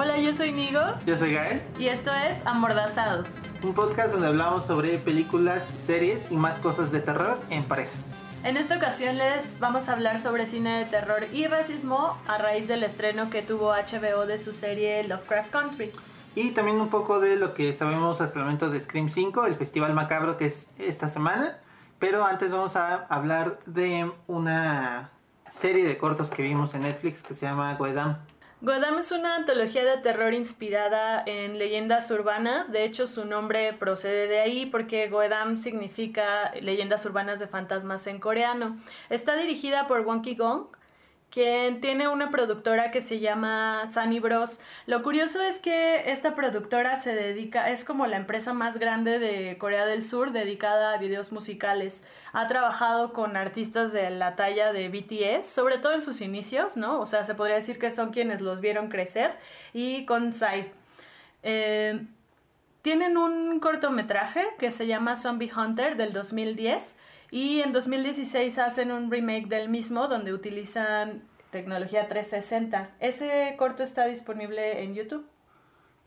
Hola, yo soy Nigo. Yo soy Gael. Y esto es Amordazados. Un podcast donde hablamos sobre películas, series y más cosas de terror en pareja. En esta ocasión les vamos a hablar sobre cine de terror y racismo a raíz del estreno que tuvo HBO de su serie Lovecraft Country. Y también un poco de lo que sabemos hasta el momento de Scream 5, el festival macabro que es esta semana. Pero antes vamos a hablar de una serie de cortos que vimos en Netflix que se llama Goedam. Goedam es una antología de terror inspirada en leyendas urbanas. De hecho, su nombre procede de ahí porque Goedam significa leyendas urbanas de fantasmas en coreano. Está dirigida por Won Ki-gong quien tiene una productora que se llama Sunny Bros. Lo curioso es que esta productora se dedica, es como la empresa más grande de Corea del Sur dedicada a videos musicales. Ha trabajado con artistas de la talla de BTS, sobre todo en sus inicios, ¿no? O sea, se podría decir que son quienes los vieron crecer, y con Psy. Eh, tienen un cortometraje que se llama Zombie Hunter del 2010 y en 2016 hacen un remake del mismo donde utilizan tecnología 360. Ese corto está disponible en YouTube.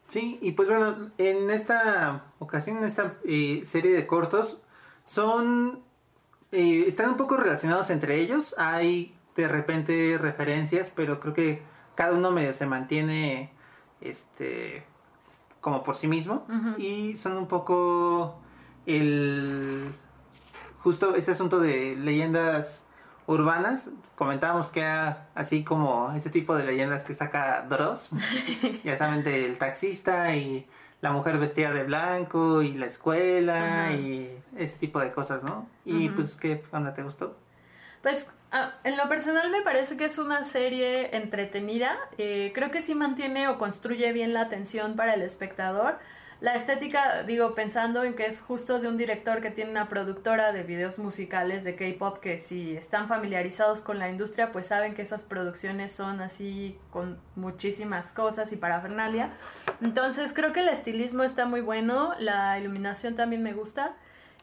Sí, y pues bueno, en esta ocasión, en esta eh, serie de cortos, son. Eh, están un poco relacionados entre ellos. Hay de repente referencias, pero creo que cada uno medio se mantiene. Este. como por sí mismo. Y son un poco. el justo este asunto de leyendas urbanas, comentábamos que era así como ese tipo de leyendas que saca Dross, ya saben, del taxista y la mujer vestida de blanco y la escuela y ese tipo de cosas, ¿no? Y pues, ¿qué onda te gustó? Pues ah, en lo personal me parece que es una serie entretenida, eh, creo que sí mantiene o construye bien la atención para el espectador la estética, digo, pensando en que es justo de un director que tiene una productora de videos musicales de K-pop que si están familiarizados con la industria, pues saben que esas producciones son así con muchísimas cosas y parafernalia. Entonces creo que el estilismo está muy bueno, la iluminación también me gusta.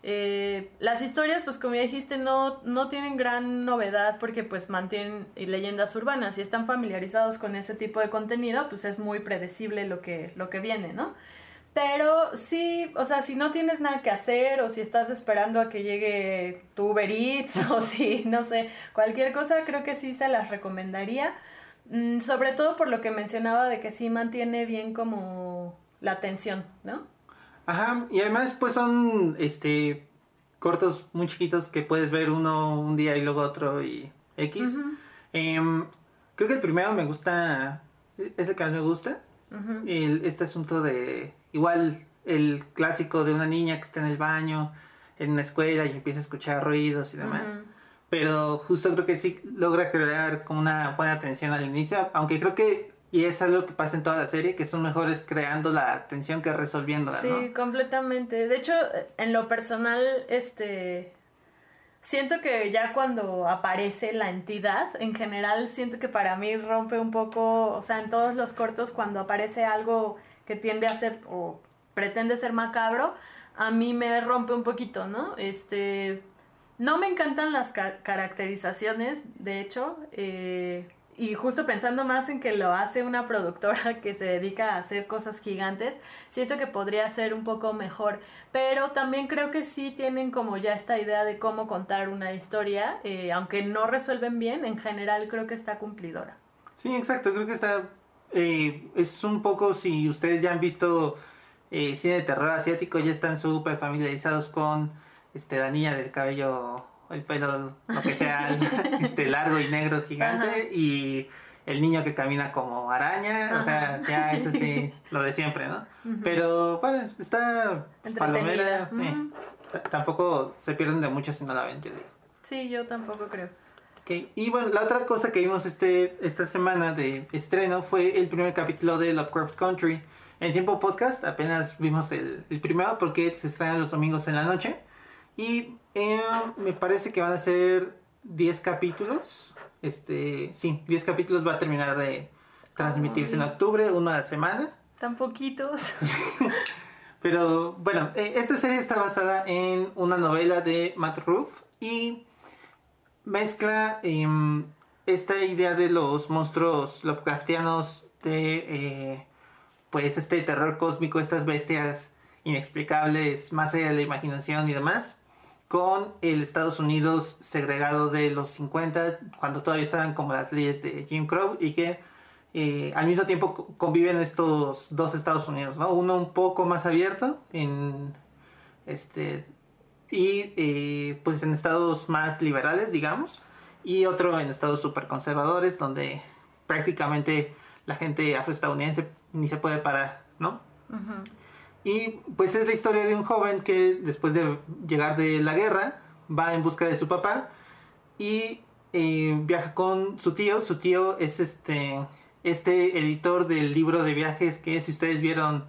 Eh, las historias, pues como ya dijiste, no, no tienen gran novedad porque pues mantienen leyendas urbanas y están familiarizados con ese tipo de contenido, pues es muy predecible lo que, lo que viene, ¿no? Pero sí, o sea, si no tienes nada que hacer o si estás esperando a que llegue tu Uber Eats o si, no sé, cualquier cosa, creo que sí se las recomendaría. Mm, sobre todo por lo que mencionaba de que sí mantiene bien como la atención, ¿no? Ajá, y además pues son este cortos muy chiquitos que puedes ver uno un día y luego otro y X. Em, creo que el primero me gusta, ese que más me gusta, el, este asunto de igual el clásico de una niña que está en el baño, en una escuela y empieza a escuchar ruidos y demás. Pero justo creo que sí logra generar como una buena atención al inicio, aunque creo que, y es algo que pasa en toda la serie, que son mejores creando la atención que resolviéndola, Sí, completamente. De hecho, en lo personal, este... Siento que ya cuando aparece la entidad, en general, siento que para mí rompe un poco, o sea, en todos los cortos, cuando aparece algo que tiende a ser o pretende ser macabro, a mí me rompe un poquito, ¿no? Este, no me encantan las caracterizaciones, de hecho, eh, y justo pensando más en que lo hace una productora que se dedica a hacer cosas gigantes, siento que podría ser un poco mejor, pero también creo que sí tienen como ya esta idea de cómo contar una historia, eh, aunque no resuelven bien, en general creo que está cumplidora. Sí, exacto, creo que está eh, es un poco si ustedes ya han visto eh, cine de terror asiático, ya están súper familiarizados con este, la niña del cabello, el pelo, lo que sea, este, largo y negro gigante y el niño que camina como araña, o sea, ya es así, lo de siempre, ¿no? Pero bueno, está palomera, eh, tampoco se pierden de mucho si no la ven, yo Sí, yo tampoco creo. Y bueno, la otra cosa que vimos este, esta semana de estreno fue el primer capítulo de Lovecraft Country. En tiempo podcast apenas vimos el, primero porque se estrena los domingos en la noche. Y eh, me parece que van a ser 10 capítulos. Este, sí, 10 capítulos va a terminar de transmitirse en octubre, una a la semana. Tan poquitos. Pero bueno, eh, esta serie está basada en una novela de Matt Ruff y mezcla em, esta idea de los monstruos Lovecraftianos de eh, pues este terror cósmico, estas bestias inexplicables, más allá de la imaginación y demás, con el Estados Unidos segregado de los 50, cuando todavía estaban como las leyes de Jim Crow y que eh, al mismo tiempo conviven estos dos Estados Unidos, ¿no? Uno un poco más abierto en este y eh, pues en estados más liberales, digamos, y otro en estados súper conservadores, donde prácticamente la gente afroestadounidense ni se puede parar, ¿no? Y pues es la historia de un joven que después de llegar de la guerra va en busca de su papá y eh, viaja con su tío. Su tío es este, este editor del libro de viajes que si ustedes vieron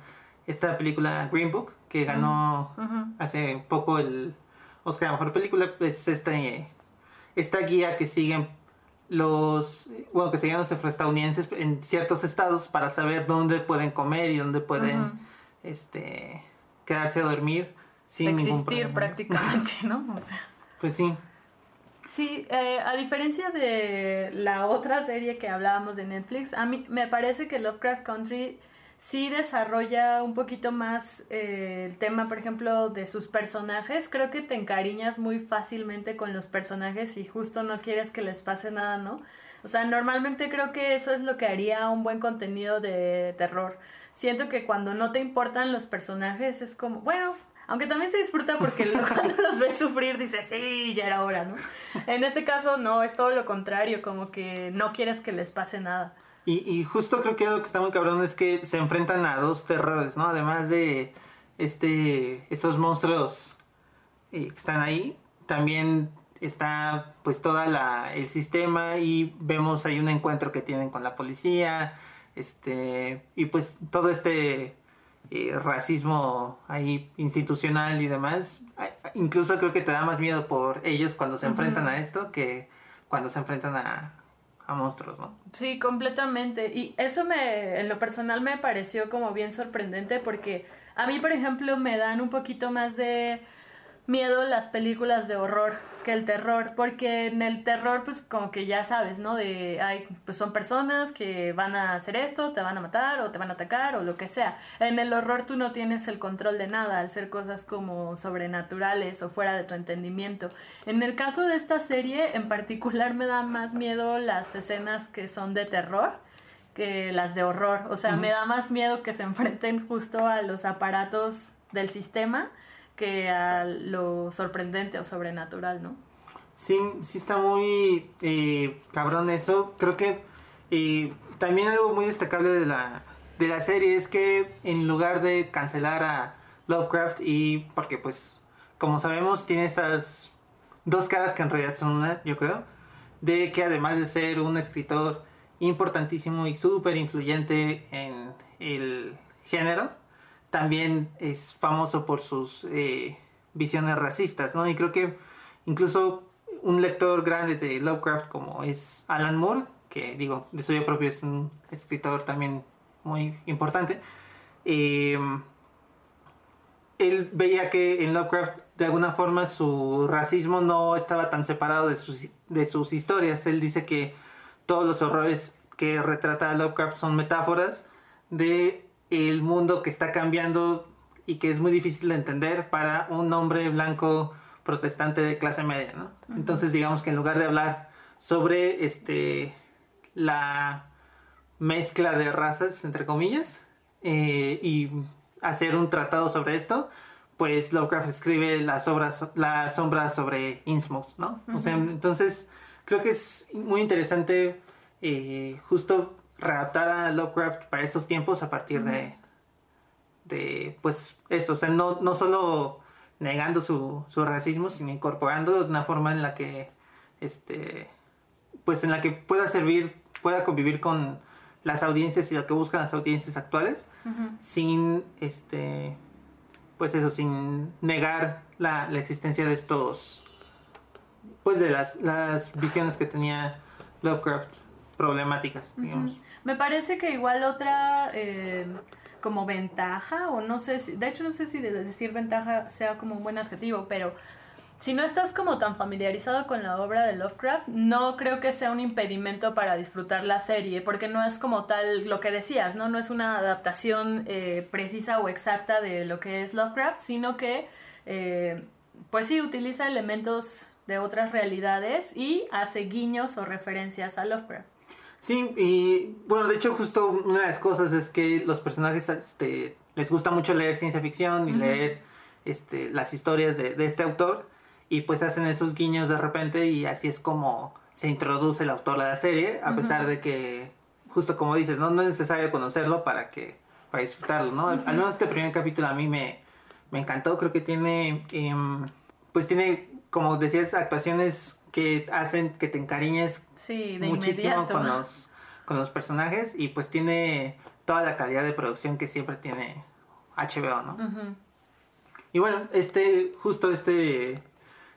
esta película Green Book que ganó hace poco el Oscar a Mejor Película, pues este, esta guía que siguen los, bueno, que siguen los afroestadounidenses en ciertos estados para saber dónde pueden comer y dónde pueden este, quedarse a dormir sin existir prácticamente, ¿no? O sea. Pues sí. Sí, eh, a diferencia de la otra serie que hablábamos de Netflix, a mí me parece que Lovecraft Country sí desarrolla un poquito más eh, el tema, por ejemplo, de sus personajes. Creo que te encariñas muy fácilmente con los personajes y justo no quieres que les pase nada, ¿no? O sea, normalmente creo que eso es lo que haría un buen contenido de terror siento que cuando no te importan los personajes es como, bueno, aunque también se disfruta porque cuando los ves sufrir dices, sí, ya era hora, ¿no? En este caso no, es todo lo contrario, como que no quieres que les pase nada. Y, justo creo que algo que está muy cabrón es que se enfrentan a dos terrores, ¿no? Además de este, estos monstruos eh, que están ahí, también está pues toda la, el sistema y vemos ahí un encuentro que tienen con la policía, este, y pues todo este eh, racismo ahí institucional y demás, incluso creo que te da más miedo por ellos cuando se enfrentan a esto que cuando se enfrentan a, a monstruos, ¿no? Sí, completamente. Y eso me, en lo personal me pareció como bien sorprendente porque a mí, por ejemplo, me dan un poquito más de miedo las películas de horror que el terror, porque en el terror pues como que ya sabes, ¿no? De, hay, pues son personas que van a hacer esto, te van a matar o te van a atacar o lo que sea. En el horror tú no tienes el control de nada al ser cosas como sobrenaturales o fuera de tu entendimiento. En el caso de esta serie en particular me da más miedo las escenas que son de terror que las de horror. O sea, me da más miedo que se enfrenten justo a los aparatos del sistema que a lo sorprendente o sobrenatural, ¿no? Sí, sí está muy eh, cabrón eso. Creo que eh, también algo muy destacable de la, de la serie es que en lugar de cancelar a Lovecraft y porque pues como sabemos tiene estas dos caras que en realidad son una, yo creo, de que además de ser un escritor importantísimo y súper influyente en el género, también es famoso por sus eh, visiones racistas, ¿no? Y creo que incluso un lector grande de Lovecraft como es Alan Moore, que digo, de suyo propio es un escritor también muy importante, em, él veía que en Lovecraft de alguna forma su racismo no estaba tan separado de sus, de sus historias. Él dice que todos los horrores que retrata Lovecraft son metáforas de el mundo que está cambiando y que es muy difícil de entender para un hombre blanco protestante de clase media, ¿no? Entonces digamos que en lugar de hablar sobre este la mezcla de razas, entre comillas, eh, y hacer un tratado sobre esto, pues Lovecraft escribe las obras, la sombra sobre Innsmouth, ¿no? O sea, entonces creo que es muy interesante eh, justo readaptar a Lovecraft para estos tiempos a partir de, de pues esto, o sea, no, no solo negando su, su racismo, sino incorporando de una forma en la que, este, pues en la que pueda servir, pueda convivir con las audiencias y lo que buscan las audiencias actuales, sin, este, pues eso, sin negar la, la, existencia de estos, pues de las, las visiones que tenía Lovecraft problemáticas, digamos. Me parece que igual otra eh, como ventaja, o no sé si, de hecho no sé si decir ventaja sea como un buen adjetivo, pero si no estás como tan familiarizado con la obra de Lovecraft, no creo que sea un impedimento para disfrutar la serie, porque no es como tal lo que decías, ¿no? No es una adaptación eh, precisa o exacta de lo que es Lovecraft, sino que, eh, pues sí, utiliza elementos de otras realidades y hace guiños o referencias a Lovecraft. Sí, y bueno, de hecho justo una de las cosas es que los personajes este, les gusta mucho leer ciencia ficción y leer este, las historias de, de este autor y pues hacen esos guiños de repente y así es como se introduce el autor a la serie, a pesar de que, justo como dices, ¿no? no es necesario conocerlo para que para disfrutarlo, ¿no? Al menos este primer capítulo a mí me, me encantó, creo que tiene, em, pues tiene, como decías, actuaciones que hacen que te encariñes muchísimo con los, con los personajes y pues tiene toda la calidad de producción que siempre tiene HBO, ¿no? Y bueno, este, justo este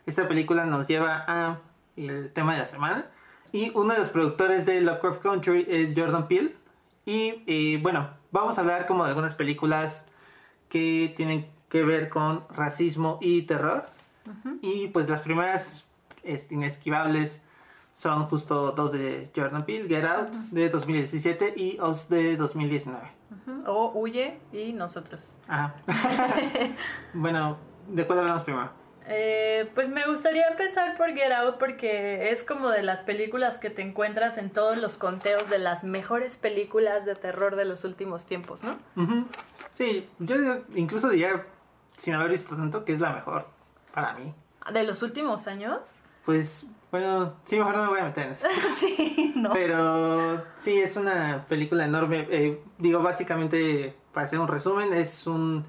esta película nos lleva a el tema de la semana. Y uno de los productores de Lovecraft Country es Jordan Peele. Y, bueno, vamos a hablar como de algunas películas que tienen que ver con racismo y terror. Y pues las primeras inesquivables son justo dos de Jordan Peele, Get Out de 2017 y Us de 2019. O Huye y nosotros. Ajá. bueno, ¿de cuál hablamos primero? Eh, pues me gustaría empezar por Get Out porque es como de las películas que te encuentras en todos los conteos de las mejores películas de terror de los últimos tiempos, ¿no? Sí, yo incluso diría, sin haber visto tanto, que es la mejor para mí. ¿De los últimos años? Pues, bueno, sí, mejor no me voy a meter en eso. sí, no. Pero sí, es una película enorme. Eh, digo, básicamente, para hacer un resumen, es un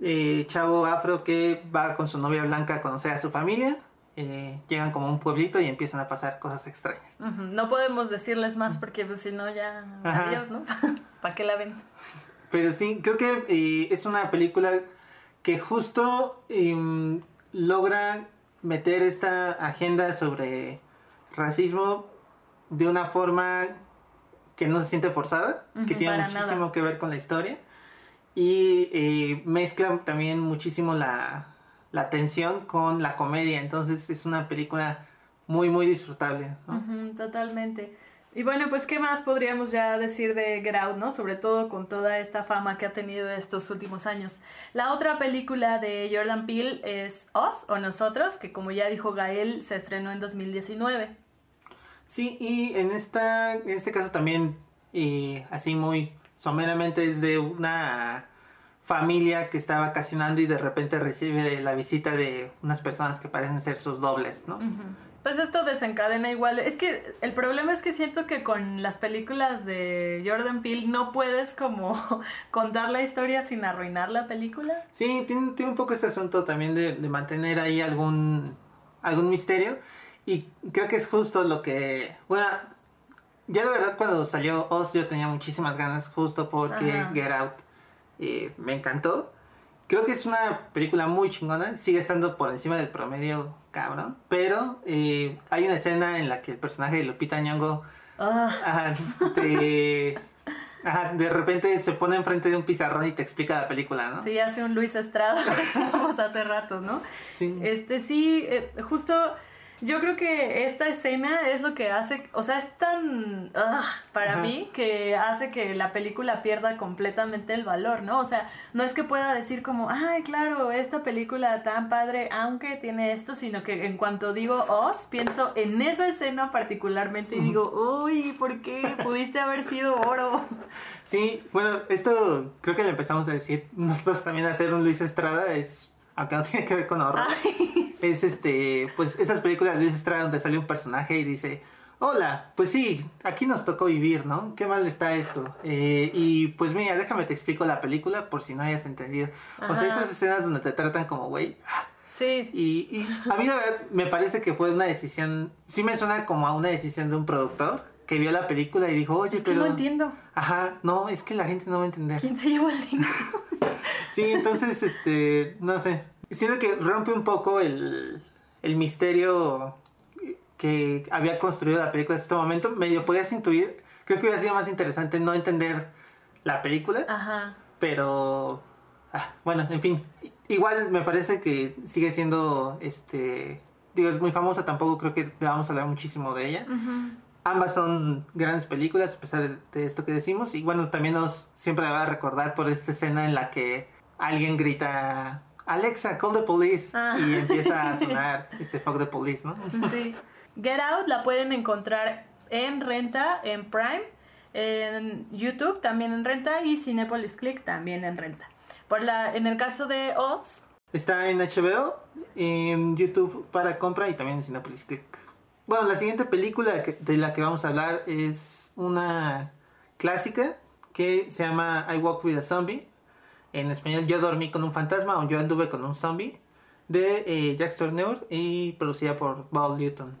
eh, chavo afro que va con su novia blanca a conocer a su familia. Eh, llegan como a un pueblito y empiezan a pasar cosas extrañas. No podemos decirles más porque pues, si no ya... Adiós, ¿no? ¿Para qué la ven? Pero sí, creo que eh, es una película que justo em, logra meter esta agenda sobre racismo de una forma que no se siente forzada, que tiene muchísimo que ver con la historia y eh, mezcla también muchísimo la, la tensión con la comedia, entonces es una película muy, muy disfrutable. totalmente. Y bueno, pues qué más podríamos ya decir de Get Out, ¿no? Sobre todo con toda esta fama que ha tenido estos últimos años. La otra película de Jordan Peele es Us o Nosotros, que como ya dijo Gael, se estrenó en 2019. Sí, y en, esta, en este caso también, eh, así muy someramente es de una familia que está vacacionando y de repente recibe la visita de unas personas que parecen ser sus dobles, ¿no? Pues esto desencadena igual. Es que el problema es que siento que con las películas de Jordan Peele no puedes como contar la historia sin arruinar la película. Sí, tiene, tiene un poco este asunto también de, de, mantener ahí algún, algún misterio. Y creo que es justo lo que... Bueno, ya la verdad cuando salió Oz yo tenía muchísimas ganas justo porque Get Out eh, me encantó. Creo que es una película muy chingona, sigue estando por encima del promedio cabrón, pero eh, hay una escena en la que el personaje de Lupita Nyong'o ah. de, de repente se pone enfrente de un pizarrón y te explica la película, ¿no? Sí, hace un Luis Estrada, decíamos hace rato, ¿no? Sí. Este sí, eh, justo yo creo que esta escena es lo que hace, o sea, es tan para mí que hace que la película pierda completamente el valor, ¿no? O sea, no es que pueda decir como, ay, claro, esta película tan padre, aunque tiene esto, sino que en cuanto digo os, pienso en esa escena particularmente y digo, uy, ¿por qué pudiste haber sido oro? Sí, bueno, esto creo que le empezamos a decir nosotros también hacer un Luis Estrada es aunque no tiene que ver con horror, es este, pues esas películas de Luis Estrada donde sale un personaje y dice, hola, pues sí, aquí nos tocó vivir, ¿no? Qué mal está esto. Eh, y pues mira, déjame te explico la película por si no hayas entendido. O sea, esas escenas donde te tratan como güey. Sí. Y, y a mí la verdad me parece que fue una decisión, sí me suena como a una decisión de un productor que vio la película y dijo, oye, es que no entiendo. Ajá, no, es que la gente no va a entender. ¿Quién se llevó el dinero? sí, entonces, este, no sé. Siento que rompe un poco el, el misterio que había construido la película en este momento. Medio podías intuir. Creo que hubiera sido más interesante no entender la película. Ajá. Pero Ah, bueno, en fin. Igual me parece que sigue siendo, este, digo, es muy famosa, tampoco creo que vamos a hablar muchísimo de ella. Ambas son grandes películas, a pesar de, esto que decimos. Y bueno, también nos siempre va a recordar por esta escena en la que alguien grita, Alexa, call the police. Ah. Y empieza a sonar este fuck the police, ¿no? Sí. Get Out la pueden encontrar en renta, en Prime, en YouTube también en renta y Cinepolis Click también en renta. Por la, en el caso de Oz. Está en HBO, en YouTube para compra y también en Cinepolis Click. Bueno, la siguiente película de la que vamos a hablar es una clásica que se llama I Walk with a Zombie. En español, Yo dormí con un fantasma o Yo anduve con un zombie. De eh, Jack Turner y producida por Paul Newton.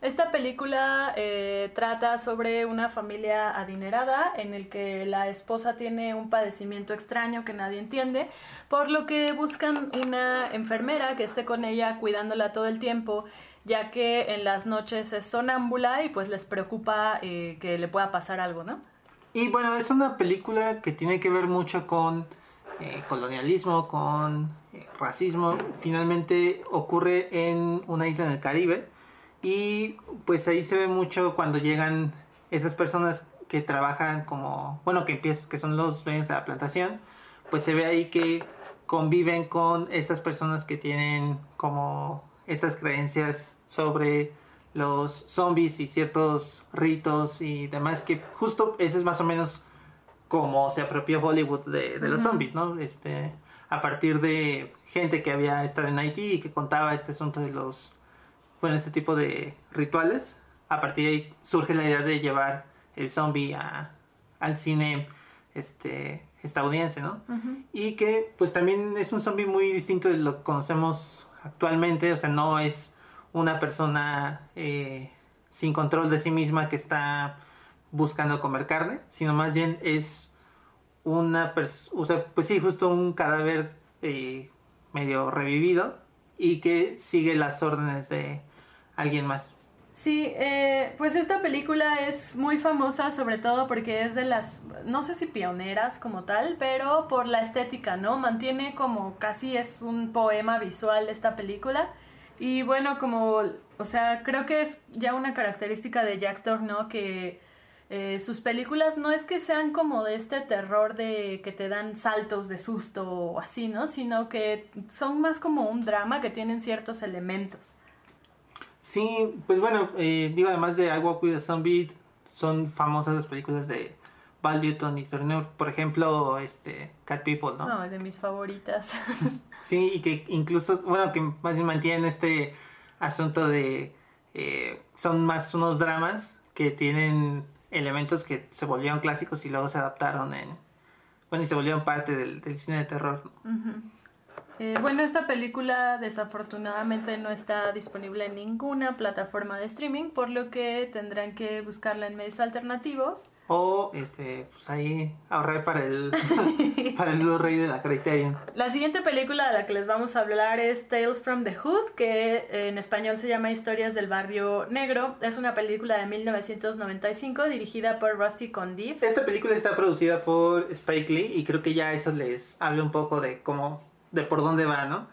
Esta película eh, trata sobre una familia adinerada en el que la esposa tiene un padecimiento extraño que nadie entiende, por lo que buscan una enfermera que esté con ella cuidándola todo el tiempo, ya que en las noches es sonámbula y pues les preocupa eh, que le pueda pasar algo, ¿no? Y bueno, es una película que tiene que ver mucho con eh, colonialismo, con racismo. Finalmente ocurre en una isla en el Caribe y pues ahí se ve mucho cuando llegan esas personas que trabajan como, bueno, que empiezan, que son los dueños de la plantación, pues se ve ahí que conviven con estas personas que tienen como estas creencias sobre los zombies y ciertos ritos y demás, que justo eso es más o menos como se apropió Hollywood de, los zombies, ¿no? Este, a partir de gente que había estado en Haití y que contaba este asunto de los bueno, este tipo de rituales. A partir de ahí surge la idea de llevar el zombie al cine este, estadounidense, ¿no? Y que pues también es un zombie muy distinto de lo que conocemos actualmente, o sea, no es una persona eh, sin control de sí misma que está buscando comer carne, sino más bien es una persona, o sea, pues sí, justo un cadáver eh, medio revivido y que sigue las órdenes de, alguien más. Sí, eh, pues esta película es muy famosa sobre todo porque es de las, no sé si pioneras como tal, pero por la estética, ¿no? Mantiene como casi es un poema visual esta película. Y bueno, como, o sea, creo que es ya una característica de Jack ¿no? Que eh, sus películas no es que sean como de este terror de que te dan saltos de susto o así, ¿no? Sino que son más como un drama que tienen ciertos elementos. Sí, pues bueno, eh, digo, además de I Walk with a Zombie, son famosas las películas de Val Newton y Turner, por ejemplo, este, Cat People, ¿no? No, de mis favoritas. sí, y que incluso, bueno, que más bien mantienen este asunto de, eh, son más unos dramas que tienen elementos que se volvieron clásicos y luego se adaptaron en, bueno, y se volvieron parte del, cine de terror. Eh, bueno, esta película desafortunadamente no está disponible en ninguna plataforma de streaming, por lo que tendrán que buscarla en medios alternativos. O este, pues ahí ahorrar para el, para el Blu-ray de la Criterion. La siguiente película de la que les vamos a hablar es Tales from the Hood, que en español se llama Historias del Barrio Negro. Es una película de 1995 dirigida por Rusty Condiff. Esta película está producida por Spike Lee y creo que ya eso les habla un poco de cómo de por dónde va, ¿no?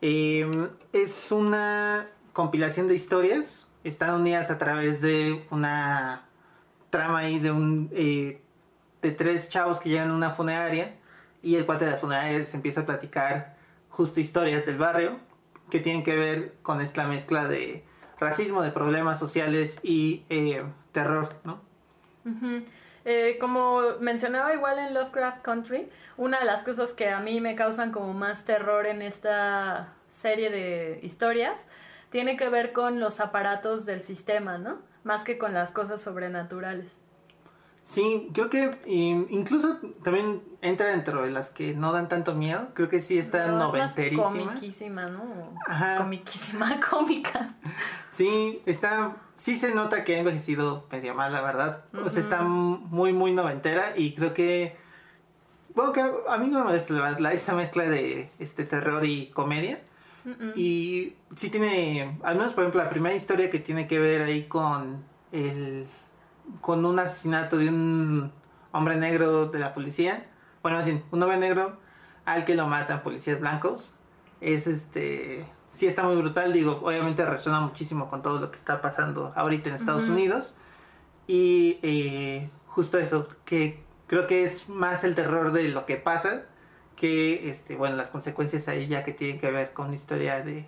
Em, es una compilación de historias, están unidas a través de una trama ahí de un eh, de tres chavos que llegan a una funeraria y el cuate de la funeraria se empieza a platicar justo historias del barrio que tienen que ver con esta mezcla de racismo, de problemas sociales y eh, terror, ¿no? Eh, como mencionaba igual en Lovecraft Country, una de las cosas que a mí me causan como más terror en esta serie de historias tiene que ver con los aparatos del sistema, ¿no? Más que con las cosas sobrenaturales. Sí, creo que incluso también entra dentro de las que no dan tanto miedo. Creo que sí está no, noventerísima. comiquísima, ¿no? Ajá. Comiquísima, cómica. Sí, está sí se nota que ha envejecido medio mal, la verdad. O sea, está muy, muy noventera y creo que... Bueno, que a mí no me molesta la, esta mezcla de este terror y comedia. Y sí tiene, al menos por ejemplo, la primera historia que tiene que ver ahí con el... con un asesinato de un hombre negro de la policía. Bueno, así, un hombre negro al que lo matan policías blancos. Es este, sí está muy brutal, digo, obviamente resuena muchísimo con todo lo que está pasando ahorita en Estados Unidos. Y eh, justo eso, que creo que es más el terror de lo que pasa que, este, bueno, las consecuencias ahí ya que tienen que ver con la historia de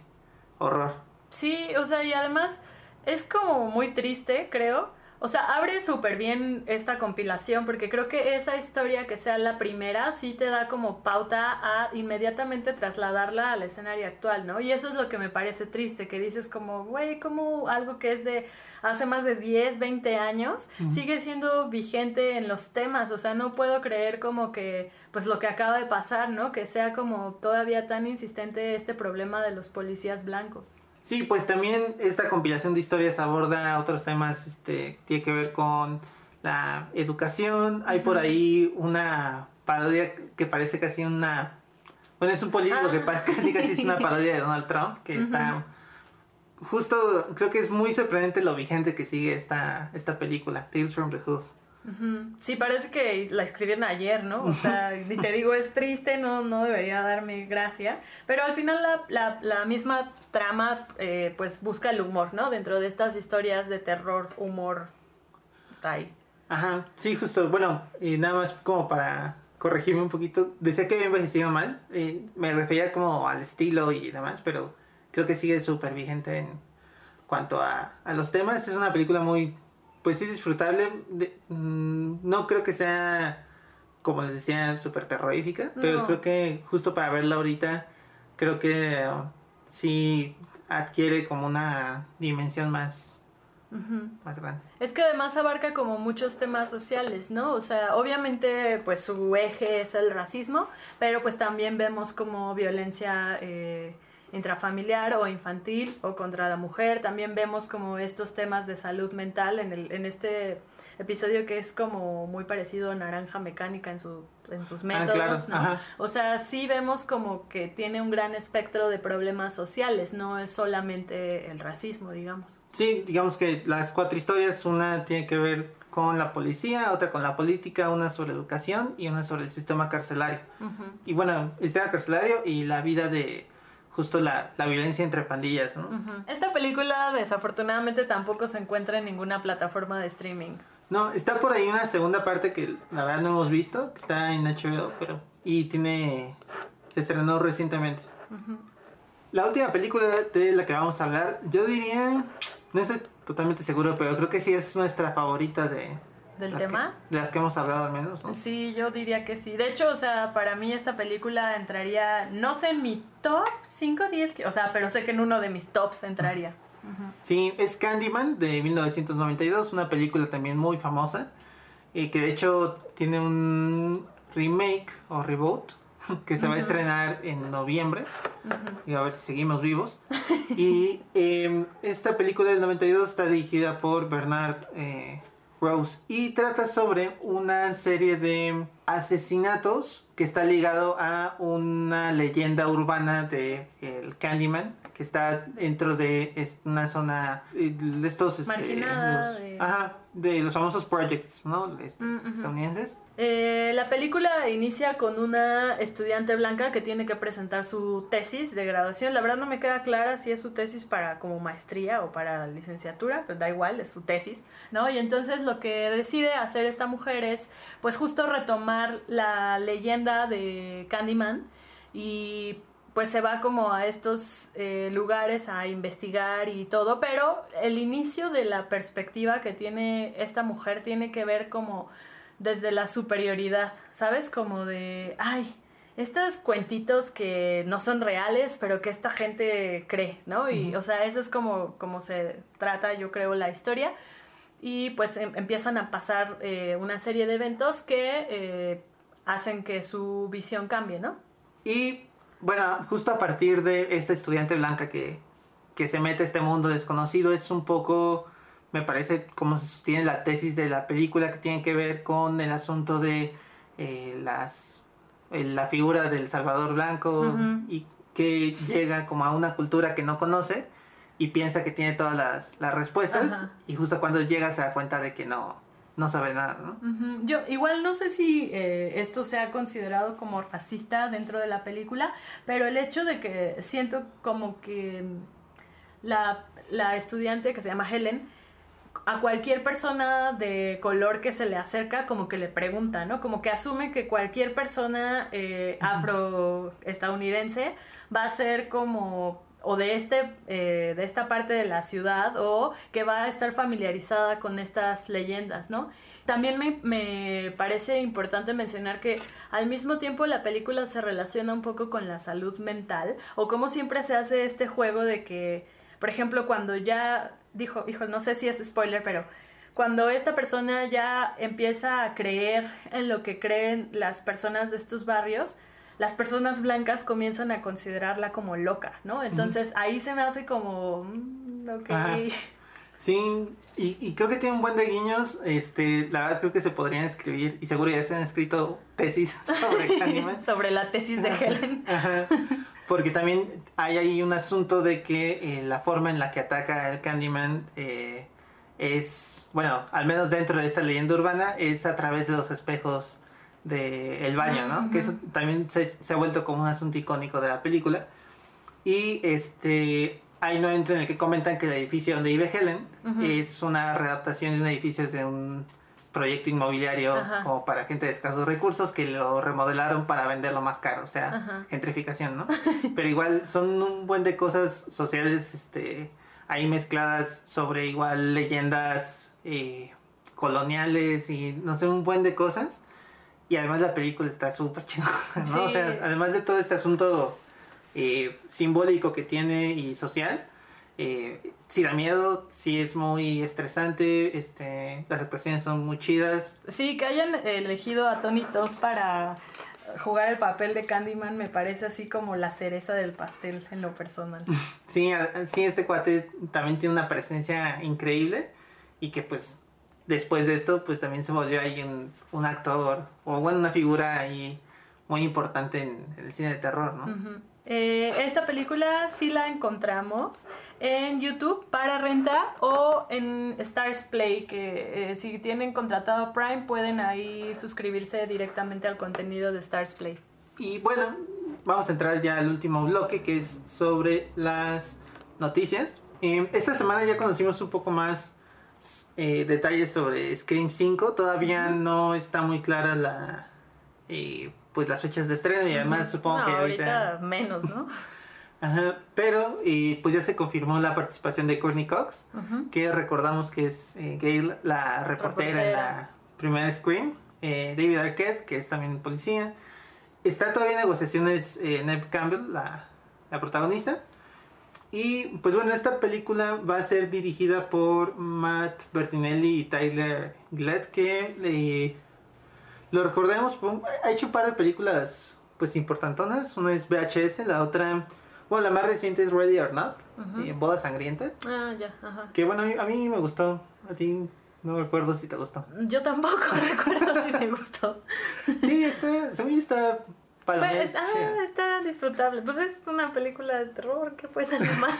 horror. Sí, o sea, y además es como muy triste, creo. O sea, abre súper bien esta compilación porque creo que esa historia que sea la primera sí te da como pauta a inmediatamente trasladarla al escenario actual, ¿no? Y eso es lo que me parece triste, que dices como, güey, como algo que es de hace más de 10, 20 años sigue siendo vigente en los temas, o sea, no puedo creer como que, pues lo que acaba de pasar, ¿no? Que sea como todavía tan insistente este problema de los policías blancos. Sí, pues también esta compilación de historias aborda otros temas, este, tiene que ver con la educación. Hay por ahí una parodia que parece casi una... Bueno, es un político que ah. casi casi es una parodia de Donald Trump, que está... Justo, creo que es muy sorprendente lo vigente que sigue esta, esta película, Tales from the Hood. Sí, parece que la escribieron ayer, ¿no? O sea, y te digo, es triste, no, no debería darme gracia, pero al final la, la, misma trama eh, pues busca el humor, ¿no? Dentro de estas historias de terror, humor, ahí. Ajá, sí, justo, bueno, y nada más como para corregirme un poquito, decía que había envejecido mal, eh, me refería como al estilo y demás, pero creo que sigue súper vigente en cuanto a, a los temas, es una película muy pues sí es disfrutable. Mm, no creo que sea, como les decía, súper terrorífica, pero creo que justo para verla ahorita, creo que sí adquiere como una dimensión más, más grande. Es que además abarca como muchos temas sociales, ¿no? O sea, obviamente pues su eje es el racismo, pero pues también vemos como violencia... Eh, intrafamiliar o infantil o contra la mujer. También vemos como estos temas de salud mental en, el, en este episodio que es como muy parecido a Naranja Mecánica en, su, en sus ah, métodos, ¿no? O sea, sí vemos como que tiene un gran espectro de problemas sociales, no es solamente el racismo, digamos. Sí, digamos que las cuatro historias, una tiene que ver con la policía, otra con la política, una sobre educación y una sobre el sistema carcelario. Y bueno, el sistema carcelario y la vida de justo la, violencia entre pandillas, ¿no? Esta película desafortunadamente tampoco se encuentra en ninguna plataforma de streaming. No, está por ahí una segunda parte que la verdad no hemos visto, que está en HBO, pero... Y tiene... Se estrenó recientemente. La última película de la que vamos a hablar, yo diría... No estoy totalmente seguro, pero creo que sí es nuestra favorita de, del tema. de las que hemos hablado al menos, ¿no? Sí, yo diría que sí. De hecho, o sea, para mí esta película entraría, no sé en mi top 5, 10, o sea, pero sé que en uno de mis tops entraría. Sí, es Candyman de 1992, una película también muy famosa, y que de hecho tiene un remake o reboot que se va a estrenar en noviembre. Y a ver si seguimos vivos. y em, esta película del 92 está dirigida por Bernard eh, Y trata sobre una serie de asesinatos que está ligado a una leyenda urbana de el Candyman que está dentro de una zona eh, de estos este, Marginada ajá, de los famosos projects, ¿no? Estadounidenses. Eh, la película inicia con una estudiante blanca que tiene que presentar su tesis de graduación. La verdad no me queda clara si es su tesis para como maestría o para licenciatura, pero da igual, es su tesis, ¿no? Y entonces lo que decide hacer esta mujer es pues justo retomar la leyenda de Candyman y pues se va como a estos eh, lugares a investigar y todo, pero el inicio de la perspectiva que tiene esta mujer tiene que ver como desde la superioridad, ¿sabes? Como de, ay, estos cuentitos que no son reales, pero que esta gente cree, ¿no? Y, o sea, eso es como, como se trata, yo creo, la historia. Y pues em, empiezan a pasar eh, una serie de eventos que eh, hacen que su visión cambie, ¿no? Y bueno, justo a partir de esta estudiante blanca que, que se mete a este mundo desconocido, es un poco, me parece, como se sostiene la tesis de la película que tiene que ver con el asunto de eh, las, la figura del Salvador Blanco y que llega como a una cultura que no conoce y piensa que tiene todas las, las respuestas y justo cuando llega se da cuenta de que no, no sabe nada, ¿no? Yo igual no sé si eh, esto sea considerado como racista dentro de la película, pero el hecho de que siento como que la, la estudiante que se llama Helen, a cualquier persona de color que se le acerca, como que le pregunta, ¿no? Como que asume que cualquier persona eh, afroestadounidense va a ser como o de este eh, de esta parte de la ciudad o que va a estar familiarizada con estas leyendas, ¿no? También me, me parece importante mencionar que al mismo tiempo la película se relaciona un poco con la salud mental o como siempre se hace este juego de que, por ejemplo, cuando ya dijo, hijo, no sé si es spoiler, pero cuando esta persona ya empieza a creer en lo que creen las personas de estos barrios, las personas blancas comienzan a considerarla como loca, ¿no? Entonces ahí se me hace como, mm, ok. Ajá. Sí, y, y creo que tiene un buen de guiños. Este, la verdad creo que se podrían escribir, y seguro ya se han escrito tesis sobre Candyman. Sobre la tesis de Helen. Ajá. Porque también hay ahí un asunto de que eh, la forma en la que ataca el Candyman eh, es, bueno, al menos dentro de esta leyenda urbana, es a través de los espejos del baño, ¿no? Ujú. Que eso también se, se ha vuelto como un asunto icónico de la película. Y este hay un momento en el que comentan que el edificio donde vive Helen Ujú. es una readaptación de un edificio de un proyecto inmobiliario Ajá. como para gente de escasos recursos que lo remodelaron para venderlo más caro, o sea, Ajá. gentrificación, ¿no? Pero igual son un buen de cosas sociales este, ahí mezcladas sobre igual leyendas eh, coloniales y no sé, un buen de cosas. Y además la película está súper chingona, ¿no? Sí. O sea, además de todo este asunto eh, simbólico que tiene y social, eh, sí da miedo, sí es muy estresante, este, las actuaciones son muy chidas. Sí, que hayan elegido a Tony Todd para jugar el papel de Candyman me parece así como la cereza del pastel en lo personal. Sí, a- sí, este cuate también tiene una presencia increíble y que pues después de esto pues también se volvió ahí un, un actor o bueno, una figura ahí muy importante en, en el cine de terror, ¿no? Eh, esta película sí la encontramos en YouTube para renta o en Stars Play, que eh, si tienen contratado Prime pueden ahí suscribirse directamente al contenido de Stars Play. Y bueno, vamos a entrar ya al último bloque que es sobre las noticias. Eh, esta semana ya conocimos un poco más eh, detalles sobre Scream 5. Todavía no está muy clara la, eh, pues las fechas de estreno y además supongo No, que ahorita... ahorita... menos, ¿no? Ajá, pero eh, pues ya se confirmó la participación de Courtney Cox, que recordamos que es eh, Gail, la reportera, en la primera Scream, eh, David Arquette, que es también policía. Está todavía en negociaciones eh, Neve Campbell, la, la protagonista. Y pues bueno, esta película va a ser dirigida por Matt Bertinelli y Tyler Glett, que eh, lo recordemos, ha hecho un par de películas pues importantonas. Una es VHS, la otra, bueno, la más reciente es Ready or Not, Ujú. eh, Boda Sangrienta. Ah, ya, ajá. Que bueno, a mí, a mí me gustó, a ti no recuerdo si te gustó. Yo tampoco recuerdo si me gustó. Sí, está, según yo está palomera, Pues, ah, está disfrutable. Pues es una película de terror, ¿qué puede salir mal?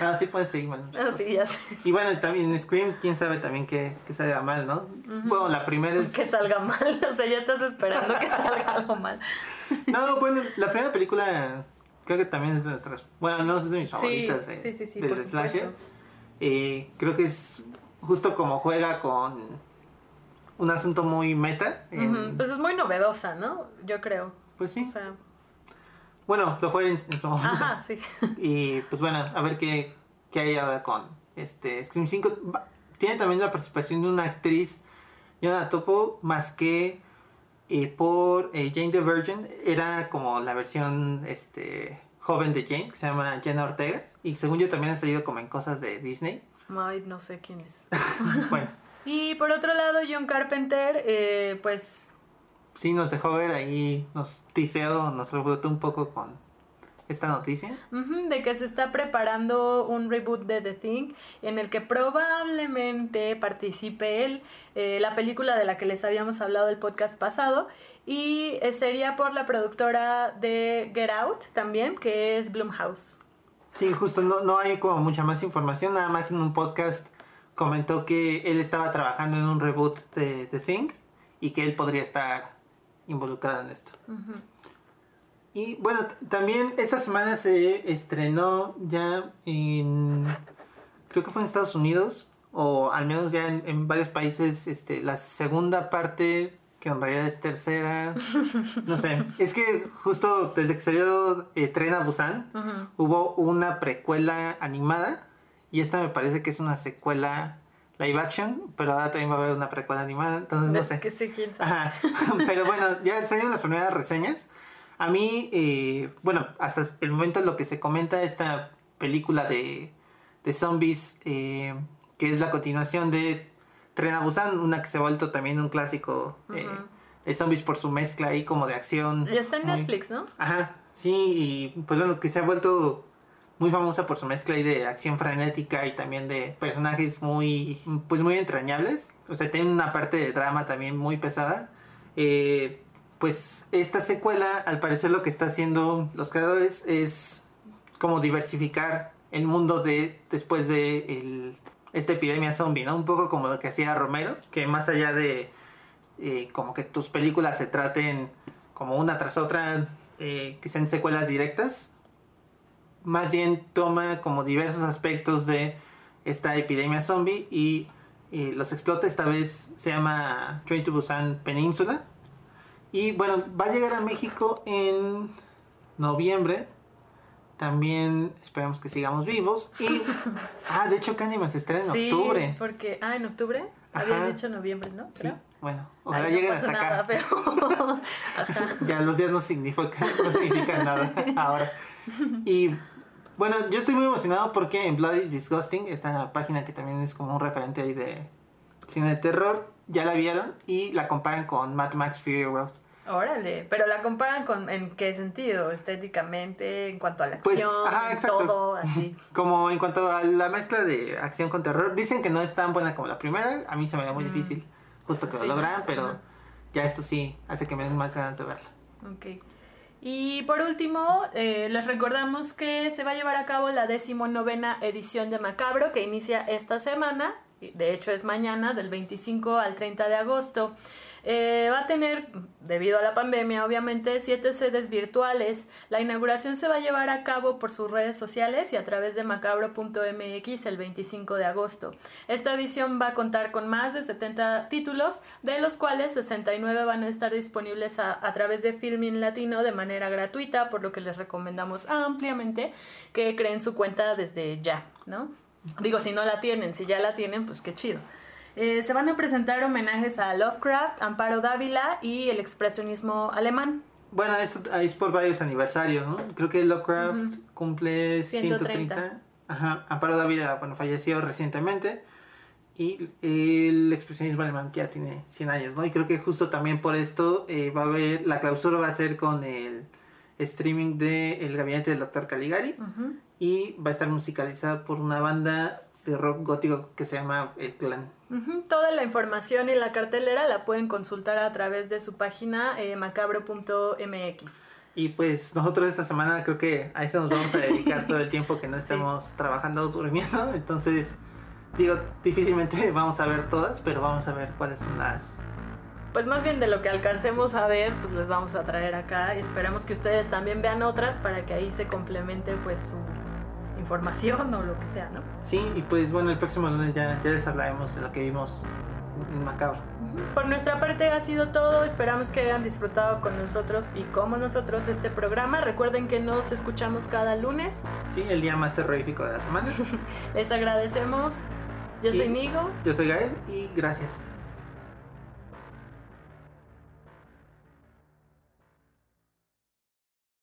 Ah, sí pueden seguir mal. Ah, sí, ya sé. Y bueno, también en Scream, quién sabe también que, que salga mal, ¿no? Bueno, la primera es... Que salga mal, o sea, ya estás esperando que salga algo mal. No, bueno, la primera película creo que también es de nuestras... Bueno, no es de mis Sí, favoritas de, sí, sí, sí, del slasher. Eh, creo que es justo como juega con un asunto muy meta. en- Pues es muy novedosa, ¿no? Yo creo. Pues sí. O sea, Bueno, lo fue en, en su momento. ajá, sí. Y pues bueno, a ver qué, qué hay ahora con este Scream 5. Va- Tiene también la participación de una actriz, Jonah Topo, más que eh, por eh, Jane the Virgin. Era como la versión este, joven de Jane, que se llama Jenna Ortega. Y según yo también ha salido como en cosas de Disney. Ay, no sé quién es. bueno, Y por otro lado, John Carpenter, eh, pues sí nos dejó ver ahí, nos tiseó, nos rebotó un poco con esta noticia. Ujú, de que se está preparando un reboot de The Thing en el que probablemente participe él, eh, la película de la que les habíamos hablado el podcast pasado, y eh, sería por la productora de Get Out también, que es Blumhouse. Sí, justo, no, no hay como mucha más información, nada más en un podcast comentó que él estaba trabajando en un reboot de The Thing y que él podría estar involucrado en esto. Y bueno, también esta semana se estrenó ya en, creo que fue en Estados Unidos, o al menos ya en, varios países, este, la segunda parte, que en realidad es tercera, no sé, es que justo desde que salió eh, Tren a Busan, hubo una precuela animada, y esta me parece que es una secuela live action, pero ahora también va a haber una precuela animada, entonces no sé. Que sí, quién sabe. Ajá. Pero bueno, ya salieron las primeras reseñas. A mí, eh, bueno, hasta el momento lo que se comenta esta película de, de zombies, eh, que es la continuación de Tren a Busan, una que se ha vuelto también un clásico eh, de zombies por su mezcla ahí como de acción. Ya está en Netflix, ¿no? Ajá, sí, y pues bueno, que se ha vuelto muy famosa por su mezcla de acción frenética y también de personajes muy, pues muy entrañables. O sea, tiene una parte de drama también muy pesada. Eh, pues esta secuela, al parecer lo que está haciendo los creadores es como diversificar el mundo de después de esta epidemia zombie, ¿no? Un poco como lo que hacía Romero, que más allá de eh, como que tus películas se traten como una tras otra, eh, que sean secuelas directas, más bien toma como diversos aspectos de esta epidemia zombie y, los explota. Esta vez se llama Train to Busan Península. Y bueno, va a llegar a México en noviembre. También esperamos que sigamos vivos. Y, ah, de hecho, Candyman se estrena en sí, octubre. porque, ah, en octubre. Habían dicho noviembre, ¿no? Sí, bueno, ojalá lleguen hasta acá. Pero... ya los días no significan, no significan nada ahora. Y bueno, yo estoy muy emocionado porque en Bloody Disgusting, esta página que también es como un referente ahí de cine de terror, ya la vieron y la comparan con Mad Max Fury Road. Órale, pero la comparan con en qué sentido, estéticamente, en cuanto a la pues, acción, todo así. Como en cuanto a la mezcla de acción con terror, dicen que no es tan buena como la primera, a mí se me da muy mm. difícil, justo que lo logran, pero ya esto sí hace que me den más ganas de verla. Ok. Y por último, eh, les recordamos que se va a llevar a cabo la decimonovena edición de Macabro, que inicia esta semana, de hecho es mañana, del 25 al 30 de agosto. Eh, va a tener, debido a la pandemia, obviamente, siete sedes virtuales. La inauguración se va a llevar a cabo por sus redes sociales y a través de macabro.mx el 25 de agosto. Esta edición va a contar con más de 70 títulos, de los cuales 69 van a estar disponibles a, a través de Filmin Latino de manera gratuita, por lo que les recomendamos ampliamente que creen su cuenta desde ya, ¿no? Digo, si no la tienen, si ya la tienen, pues qué chido. Eh, se van a presentar homenajes a Lovecraft, Amparo Dávila y el expresionismo alemán. Bueno, esto es por varios aniversarios, ¿no? Creo que Lovecraft cumple 130. Ajá, Amparo Dávila, bueno, falleció recientemente. Y el expresionismo alemán que ya tiene 100 años, ¿no? Y creo que justo también por esto eh, va a haber, la clausura va a ser con el streaming de El Gabinete del Doctor Caligari. Y va a estar musicalizada por una banda de rock gótico que se llama El Clan. Toda la información y la cartelera la pueden consultar a través de su página eh, macabro.mx. Y pues nosotros esta semana creo que a eso nos vamos a dedicar todo el tiempo que no estemos trabajando durmiendo. Entonces, digo, difícilmente vamos a ver todas, pero vamos a ver cuáles son las... Pues más bien de lo que alcancemos a ver, pues les vamos a traer acá y esperamos que ustedes también vean otras para que ahí se complemente pues su información o lo que sea, ¿no? Sí, y pues bueno, el próximo lunes ya, ya les hablaremos de lo que vimos en, Macabro. Por nuestra parte ha sido todo, esperamos que hayan disfrutado con nosotros y como nosotros este programa. Recuerden que nos escuchamos cada lunes. Sí, el día más terrorífico de la semana. les agradecemos. Yo soy Nigo. Yo soy Gael y gracias.